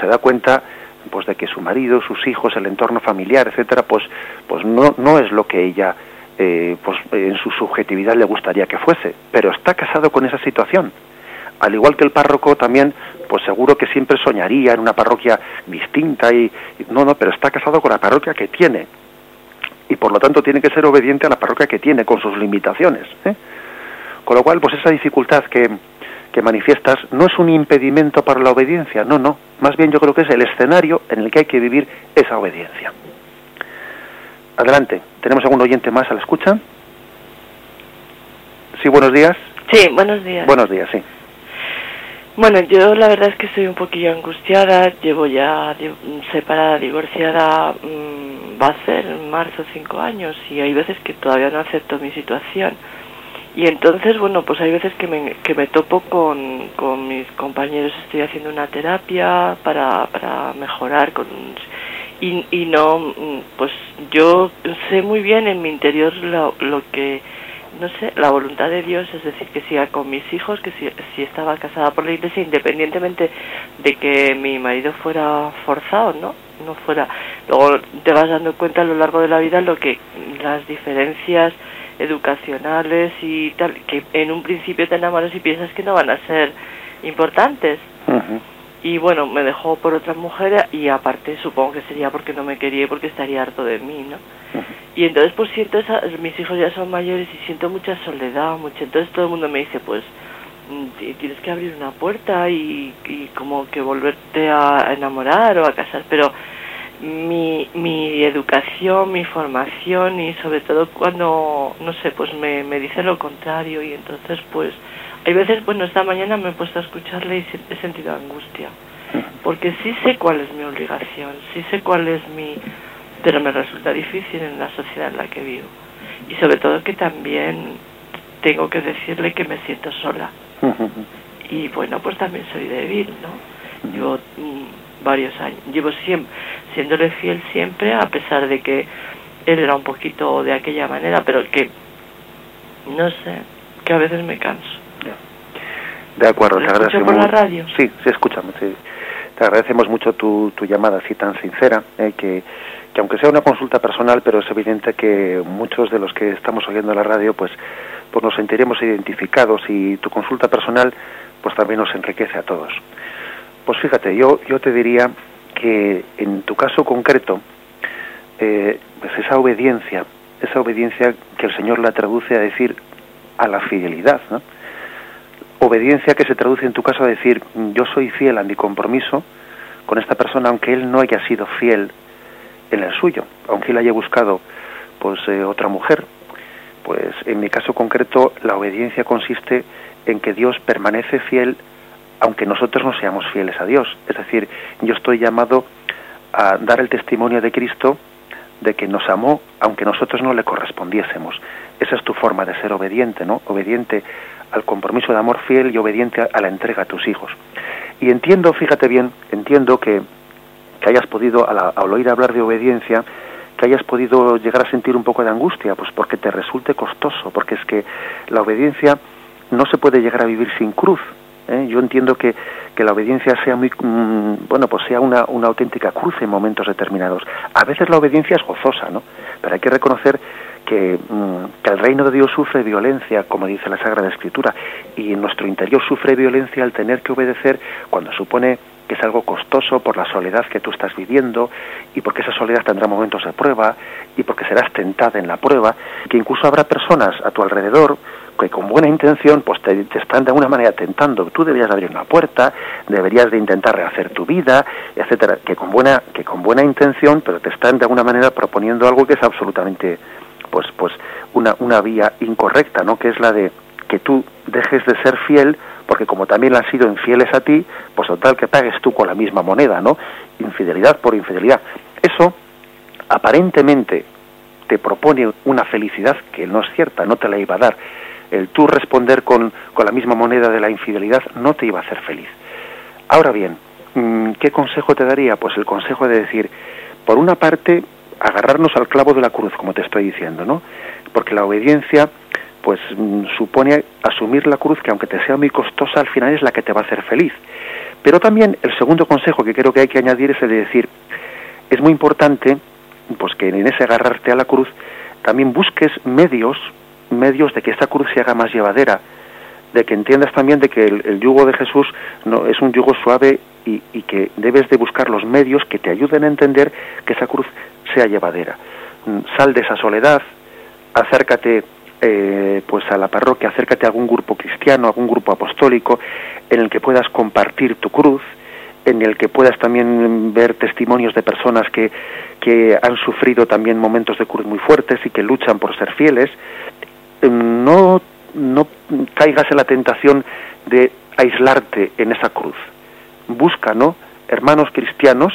se da cuenta pues de que su marido, sus hijos, el entorno familiar, etcétera, pues pues no no es lo que ella eh, pues en su subjetividad le gustaría que fuese, pero está casado con esa situación. Al igual que el párroco también, pues seguro que siempre soñaría en una parroquia distinta y no, no, pero está casado con la parroquia que tiene y por lo tanto tiene que ser obediente a la parroquia que tiene con sus limitaciones. ¿eh? Con lo cual, pues esa dificultad que, que manifiestas no es un impedimento para la obediencia, no, no, más bien yo creo que es el escenario en el que hay que vivir esa obediencia. Adelante, tenemos algún oyente más a la escucha. Sí, buenos días. Sí, buenos días. Buenos días, sí. Bueno, yo la verdad es que estoy un poquillo angustiada, llevo ya separada, divorciada, mmm, va a ser en marzo cinco años y hay veces que todavía no acepto mi situación. Y entonces, bueno, pues hay veces que me, que me topo con, con mis compañeros, estoy haciendo una terapia para, para mejorar con, y, y no, mm, pues yo sé muy bien en mi interior lo, lo que no sé, la voluntad de Dios, es decir, que siga con mis hijos, que si, si, estaba casada por la iglesia, independientemente de que mi marido fuera forzado, ¿no? No fuera. Luego te vas dando cuenta a lo largo de la vida lo que las diferencias educacionales y tal, que en un principio te enamoras y piensas que no van a ser importantes y bueno, me dejó por otra mujer y aparte supongo que sería porque no me quería y porque estaría harto de mí, ¿no? Y entonces pues siento, esa, mis hijos ya son mayores y siento mucha soledad, mucho, entonces todo el mundo me dice pues mm, tienes que abrir una puerta y, y como que volverte a enamorar o a casar, pero mi, mi educación, mi formación y sobre todo cuando, no sé, pues me, me dice lo contrario y entonces pues hay veces, bueno, esta mañana me he puesto a escucharle y he sentido angustia, porque sí sé cuál es mi obligación, sí sé cuál es mi... pero me resulta difícil en la sociedad en la que vivo. Y sobre todo que también tengo que decirle que me siento sola. Y bueno, pues también soy débil, ¿no? Llevo mm, varios años, llevo siempre, siéndole fiel siempre, a pesar de que él era un poquito de aquella manera, pero que, no sé, que a veces me canso. De acuerdo, te agradecemos. por la radio? Sí, sí, escuchamos. Te agradecemos mucho tu, tu llamada así tan sincera, eh, que, que aunque sea una consulta personal, pero es evidente que muchos de los que estamos oyendo la radio, pues, pues nos sentiremos identificados y tu consulta personal, pues también nos enriquece a todos. Pues fíjate, yo, yo te diría que en tu caso concreto, eh, pues esa obediencia, esa obediencia que el Señor la traduce a decir a la fidelidad, ¿no? Obediencia que se traduce en tu caso a decir yo soy fiel a mi compromiso con esta persona aunque él no haya sido fiel en el suyo, aunque él haya buscado pues eh, otra mujer Pues en mi caso concreto, la obediencia consiste en que Dios permanece fiel aunque nosotros no seamos fieles a Dios. Es decir, yo estoy llamado a dar el testimonio de Cristo de que nos amó aunque nosotros no le correspondiésemos. Esa es tu forma de ser obediente, ¿no? Obediente al compromiso de amor fiel y obediente a la entrega a tus hijos. Y entiendo, fíjate bien, entiendo que, que hayas podido, al, oír hablar de obediencia, que hayas podido llegar a sentir un poco de angustia, pues porque te resulte costoso, porque es que la obediencia no se puede llegar a vivir sin cruz. ¿Eh? Yo entiendo que, que, la obediencia sea muy, mm, bueno, pues sea una, una auténtica cruz en momentos determinados. A veces la obediencia es gozosa, ¿no? Pero hay que reconocer que, mm, que, el reino de Dios sufre violencia, como dice la Sagrada Escritura, y en nuestro interior sufre violencia al tener que obedecer cuando supone que es algo costoso por la soledad que tú estás viviendo y porque esa soledad tendrá momentos de prueba y porque serás tentada en la prueba, que incluso habrá personas a tu alrededor que con buena intención pues te, están de alguna manera tentando, tú deberías abrir una puerta, deberías de intentar rehacer tu vida, etcétera, que con buena que con buena intención, pero te están de alguna manera proponiendo algo que es absolutamente pues pues una, una vía incorrecta, ¿no? Que es la de que tú dejes de ser fiel porque como también han sido infieles a ti, pues total que pagues tú con la misma moneda, ¿no? Infidelidad por infidelidad. Eso aparentemente te propone una felicidad que no es cierta, no te la iba a dar. El tú responder con, con la misma moneda de la infidelidad no te iba a hacer feliz. Ahora bien, mm, ¿qué consejo te daría? Pues el consejo de decir, por una parte, agarrarnos al clavo de la cruz, como te estoy diciendo, ¿no? Porque la obediencia, pues mm, supone asumir la cruz que aunque te sea muy costosa, al final es la que te va a hacer feliz. Pero también el segundo consejo que creo que hay que añadir es el de decir, es muy importante, pues que en ese agarrarte a la cruz, también busques medios, medios de que esta cruz se haga más llevadera, de que entiendas también de que el, yugo de Jesús no es un yugo suave y, que debes de buscar los medios que te ayuden a entender que esa cruz sea llevadera. Mm, sal de esa soledad, acércate eh, pues a la parroquia, acércate a algún grupo cristiano, a algún grupo apostólico en el que puedas compartir tu cruz, en el que puedas también ver testimonios de personas que, que han sufrido también momentos de cruz muy fuertes y que luchan por ser fieles. Mm, no, no caigas en la tentación de aislarte en esa cruz. Busca, ¿no? Hermanos cristianos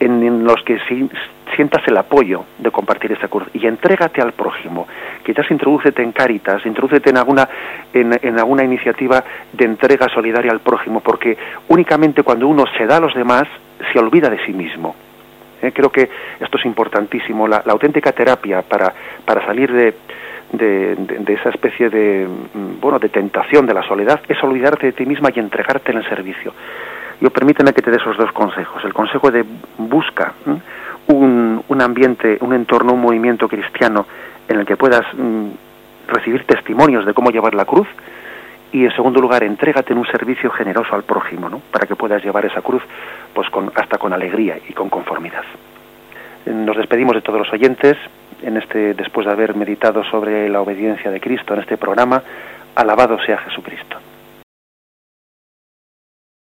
en, los que sientas el apoyo de compartir esa cruz y entrégate al prójimo. Quizás introdúcete en Cáritas, introdúcete en alguna, en, alguna iniciativa de entrega solidaria al prójimo, porque únicamente cuando uno se da a los demás, se olvida de sí mismo. ¿Eh? Creo que esto es importantísimo. La, auténtica terapia para, para salir de, de, esa especie de, mm, bueno, de tentación de la soledad es olvidarte de ti misma y entregarte en el servicio. Yo permíteme que te dé esos dos consejos. El consejo de busca un, un, ambiente, un entorno, un movimiento cristiano en el que puedas mm, recibir testimonios de cómo llevar la cruz. Y en segundo lugar, entrégate en un servicio generoso al prójimo, ¿no? Para que puedas llevar esa cruz pues con, hasta con alegría y con conformidad. Nos despedimos de todos los oyentes en este después de haber meditado sobre la obediencia de Cristo en este programa. Alabado sea Jesucristo.